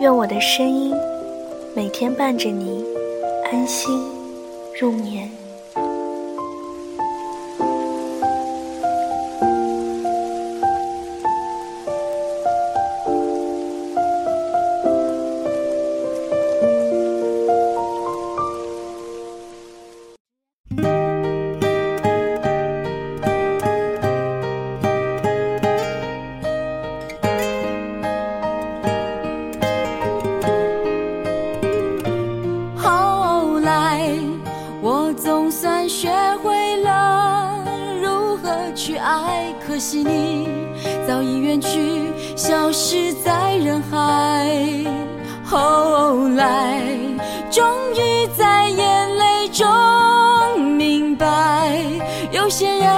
愿我的声音每天伴着你安心入眠。我总算学会了如何去爱可惜你早已远去，消失在人海。后来，终于在眼泪中明白，有些人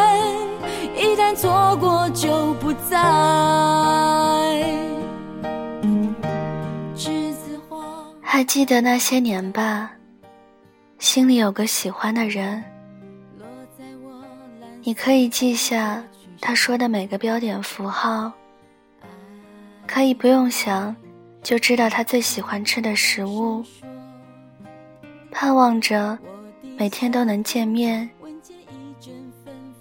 一旦错过就不再。栀子花，还记得那些年吧？心里有个喜欢的人，你可以记下。他说的每个标点符号，可以不用想就知道他最喜欢吃的食物，盼望着每天都能见面，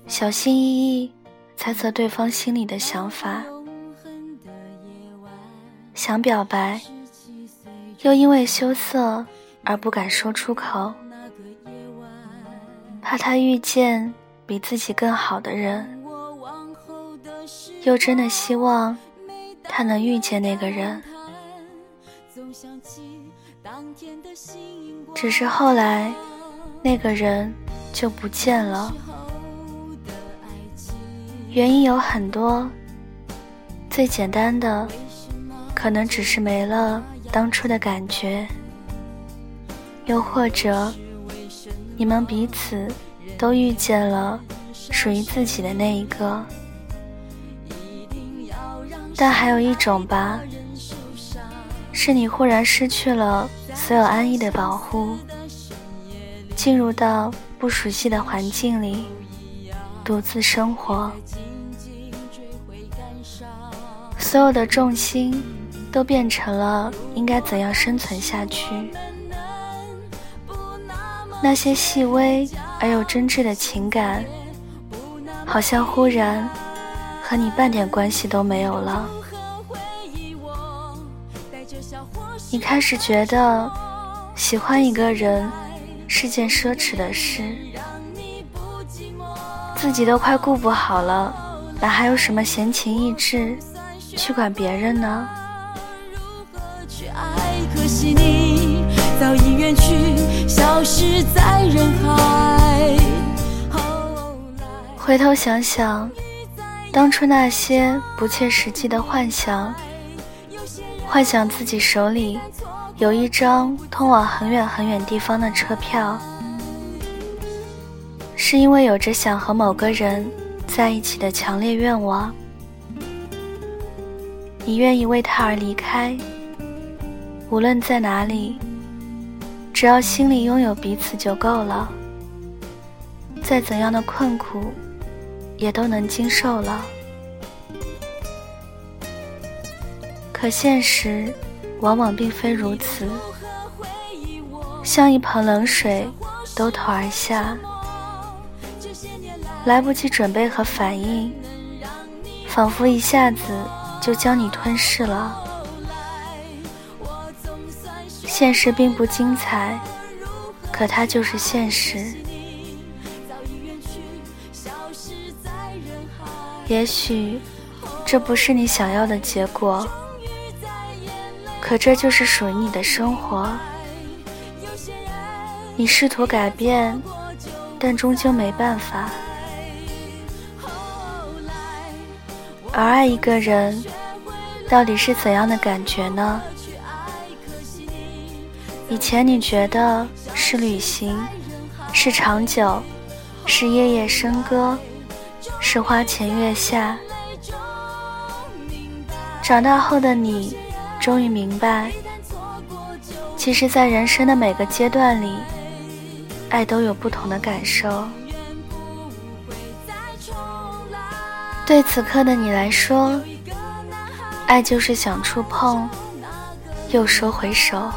小心翼翼猜测对方心里的想法，想表白，又因为羞涩而不敢说出口，怕他遇见比自己更好的人。又真的希望他能遇见那个人，只是后来那个人就不见了。原因有很多，最简单的可能只是没了当初的感觉，又或者你们彼此都遇见了属于自己的那一个。但还有一种吧，是你忽然失去了所有安逸的保护，进入到不熟悉的环境里，独自生活，所有的重心都变成了应该怎样生存下去。那些细微而又真挚的情感，好像忽然。和你半点关系都没有了。你开始觉得喜欢一个人是件奢侈的事，自己都快顾不好了，哪还有什么闲情逸致去管别人呢？回头想想。当初那些不切实际的幻想，幻想自己手里有一张通往很远很远地方的车票，是因为有着想和某个人在一起的强烈愿望。你愿意为他而离开，无论在哪里，只要心里拥有彼此就够了。再怎样的困苦。也都能经受了，可现实往往并非如此，像一盆冷水兜头而下，来不及准备和反应，仿佛一下子就将你吞噬了。现实并不精彩，可它就是现实。也许这不是你想要的结果，可这就是属于你的生活。你试图改变，但终究没办法。而爱一个人，到底是怎样的感觉呢？以前你觉得是旅行，是长久，是夜夜笙歌，是花前月下。长大后的你，终于明白，其实，在人生的每个阶段里，爱都有不同的感受。对此刻的你来说，爱就是想触碰，又说回首。